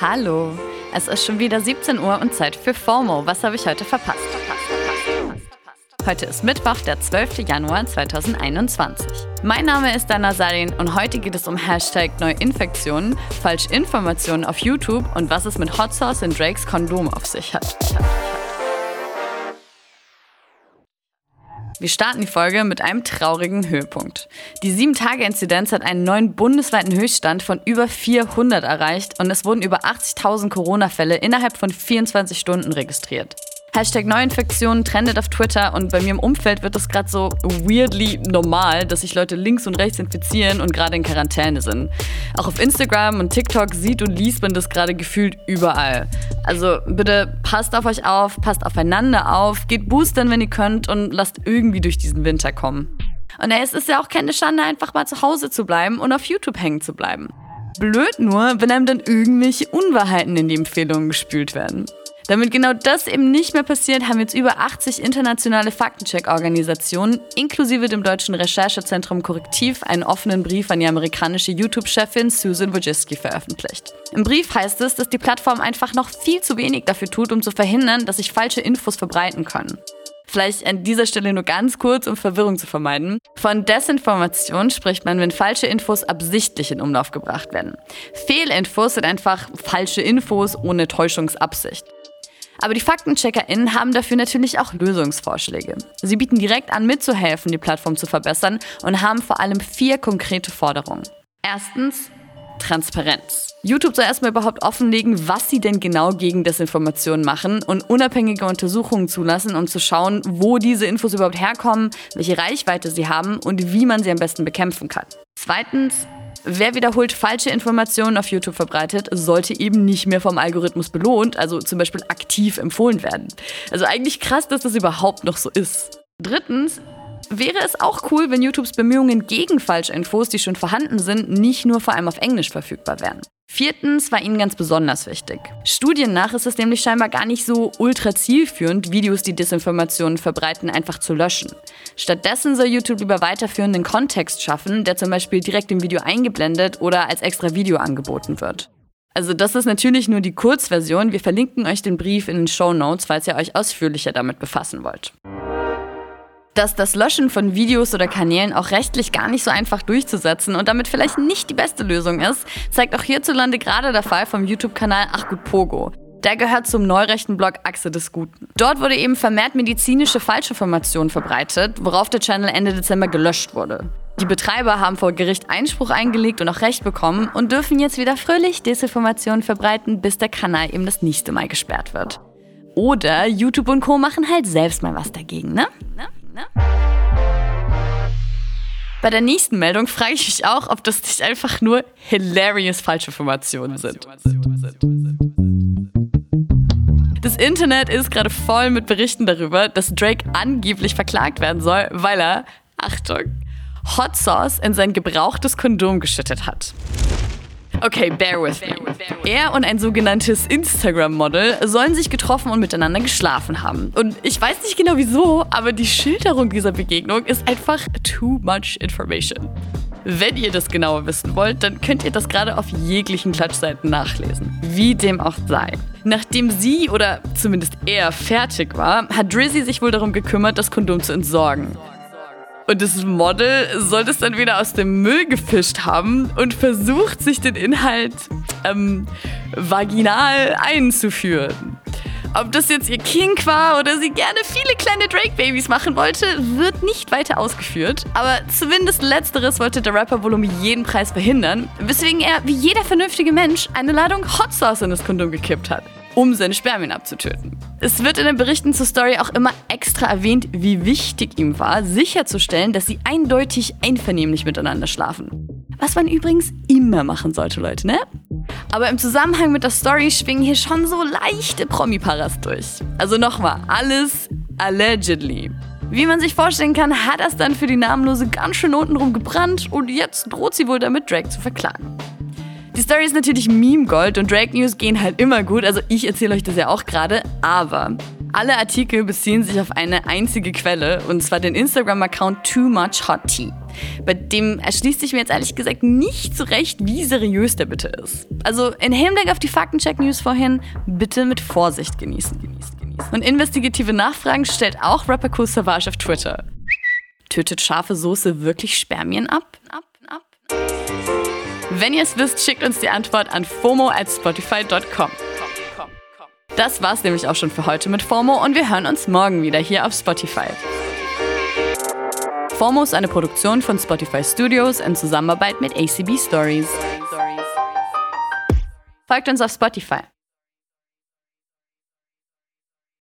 Hallo, es ist schon wieder 17 Uhr und Zeit für FOMO. Was habe ich heute verpasst? Heute ist Mittwoch, der 12. Januar 2021. Mein Name ist Dana Salin und heute geht es um Hashtag Neuinfektionen, Falschinformationen auf YouTube und was es mit Hot Sauce in Drakes Kondom auf sich hat. Wir starten die Folge mit einem traurigen Höhepunkt. Die 7-Tage-Inzidenz hat einen neuen bundesweiten Höchststand von über 400 erreicht und es wurden über 80.000 Corona-Fälle innerhalb von 24 Stunden registriert. Hashtag Neuinfektionen trendet auf Twitter und bei mir im Umfeld wird es gerade so weirdly normal, dass sich Leute links und rechts infizieren und gerade in Quarantäne sind. Auch auf Instagram und TikTok sieht und liest man das gerade gefühlt überall. Also bitte passt auf euch auf, passt aufeinander auf, geht boostern, wenn ihr könnt und lasst irgendwie durch diesen Winter kommen. Und es ist ja auch keine Schande, einfach mal zu Hause zu bleiben und auf YouTube hängen zu bleiben. Blöd nur, wenn einem dann irgendwelche Unwahrheiten in die Empfehlungen gespült werden. Damit genau das eben nicht mehr passiert, haben jetzt über 80 internationale Faktencheck-Organisationen inklusive dem deutschen Recherchezentrum Korrektiv einen offenen Brief an die amerikanische YouTube-Chefin Susan Wojcicki veröffentlicht. Im Brief heißt es, dass die Plattform einfach noch viel zu wenig dafür tut, um zu verhindern, dass sich falsche Infos verbreiten können. Vielleicht an dieser Stelle nur ganz kurz, um Verwirrung zu vermeiden. Von Desinformation spricht man, wenn falsche Infos absichtlich in Umlauf gebracht werden. Fehlinfos sind einfach falsche Infos ohne Täuschungsabsicht. Aber die FaktencheckerInnen haben dafür natürlich auch Lösungsvorschläge. Sie bieten direkt an, mitzuhelfen, die Plattform zu verbessern und haben vor allem vier konkrete Forderungen. Erstens, Transparenz. YouTube soll erstmal überhaupt offenlegen, was sie denn genau gegen Desinformation machen und unabhängige Untersuchungen zulassen, um zu schauen, wo diese Infos überhaupt herkommen, welche Reichweite sie haben und wie man sie am besten bekämpfen kann. Zweitens, Wer wiederholt falsche Informationen auf YouTube verbreitet, sollte eben nicht mehr vom Algorithmus belohnt, also zum Beispiel aktiv empfohlen werden. Also eigentlich krass, dass das überhaupt noch so ist. Drittens, wäre es auch cool, wenn YouTubes Bemühungen gegen Falschinfos, die schon vorhanden sind, nicht nur vor allem auf Englisch verfügbar wären. Viertens war ihnen ganz besonders wichtig. Studien nach ist es nämlich scheinbar gar nicht so ultra zielführend, Videos, die Desinformationen verbreiten, einfach zu löschen. Stattdessen soll YouTube lieber weiterführenden Kontext schaffen, der zum Beispiel direkt im Video eingeblendet oder als extra Video angeboten wird. Also das ist natürlich nur die Kurzversion. Wir verlinken euch den Brief in den Show Notes, falls ihr euch ausführlicher damit befassen wollt. Dass das Löschen von Videos oder Kanälen auch rechtlich gar nicht so einfach durchzusetzen und damit vielleicht nicht die beste Lösung ist, zeigt auch hierzulande gerade der Fall vom YouTube-Kanal Ach gut Pogo. Der gehört zum neurechten Blog Achse des Guten. Dort wurde eben vermehrt medizinische Falschinformationen verbreitet, worauf der Channel Ende Dezember gelöscht wurde. Die Betreiber haben vor Gericht Einspruch eingelegt und auch Recht bekommen und dürfen jetzt wieder fröhlich Desinformationen verbreiten, bis der Kanal eben das nächste Mal gesperrt wird. Oder YouTube und Co. machen halt selbst mal was dagegen, ne? ne? Ne? Bei der nächsten Meldung frage ich mich auch, ob das nicht einfach nur hilarious Falschinformationen sind. Das Internet ist gerade voll mit Berichten darüber, dass Drake angeblich verklagt werden soll, weil er, Achtung, Hot Sauce in sein gebrauchtes Kondom geschüttet hat. Okay, bear with me. Er und ein sogenanntes Instagram-Model sollen sich getroffen und miteinander geschlafen haben. Und ich weiß nicht genau wieso, aber die Schilderung dieser Begegnung ist einfach too much information. Wenn ihr das genauer wissen wollt, dann könnt ihr das gerade auf jeglichen Klatschseiten nachlesen. Wie dem auch sei. Nachdem sie oder zumindest er fertig war, hat Drizzy sich wohl darum gekümmert, das Kondom zu entsorgen. Und das Model soll es dann wieder aus dem Müll gefischt haben und versucht, sich den Inhalt ähm, vaginal einzuführen. Ob das jetzt ihr Kink war oder sie gerne viele kleine Drake-Babys machen wollte, wird nicht weiter ausgeführt. Aber zumindest letzteres wollte der Rapper wohl um jeden Preis verhindern, weswegen er, wie jeder vernünftige Mensch, eine Ladung Hot Sauce in das Kondom gekippt hat um seine Spermien abzutöten. Es wird in den Berichten zur Story auch immer extra erwähnt, wie wichtig ihm war, sicherzustellen, dass sie eindeutig einvernehmlich miteinander schlafen. Was man übrigens immer machen sollte, Leute, ne? Aber im Zusammenhang mit der Story schwingen hier schon so leichte Promi-Paras durch. Also nochmal, alles allegedly. Wie man sich vorstellen kann, hat das dann für die Namenlose ganz schön untenrum gebrannt und jetzt droht sie wohl damit, Drake zu verklagen. Die Story ist natürlich Meme-Gold und Drake News gehen halt immer gut, also ich erzähle euch das ja auch gerade, aber alle Artikel beziehen sich auf eine einzige Quelle und zwar den Instagram-Account Too Much Hot Tea. bei dem erschließt sich mir jetzt ehrlich gesagt nicht so recht, wie seriös der bitte ist. Also in Hinblick auf die Faktencheck-News vorhin, bitte mit Vorsicht genießen, genießen, genießen. Und investigative Nachfragen stellt auch Rapper Cool Savage auf Twitter. Tötet scharfe Soße wirklich Spermien ab? ab, ab? Wenn ihr es wisst, schickt uns die Antwort an fomo at spotify.com. Das war's nämlich auch schon für heute mit FOMO und wir hören uns morgen wieder hier auf Spotify. FOMO ist eine Produktion von Spotify Studios in Zusammenarbeit mit ACB Stories. Folgt uns auf Spotify.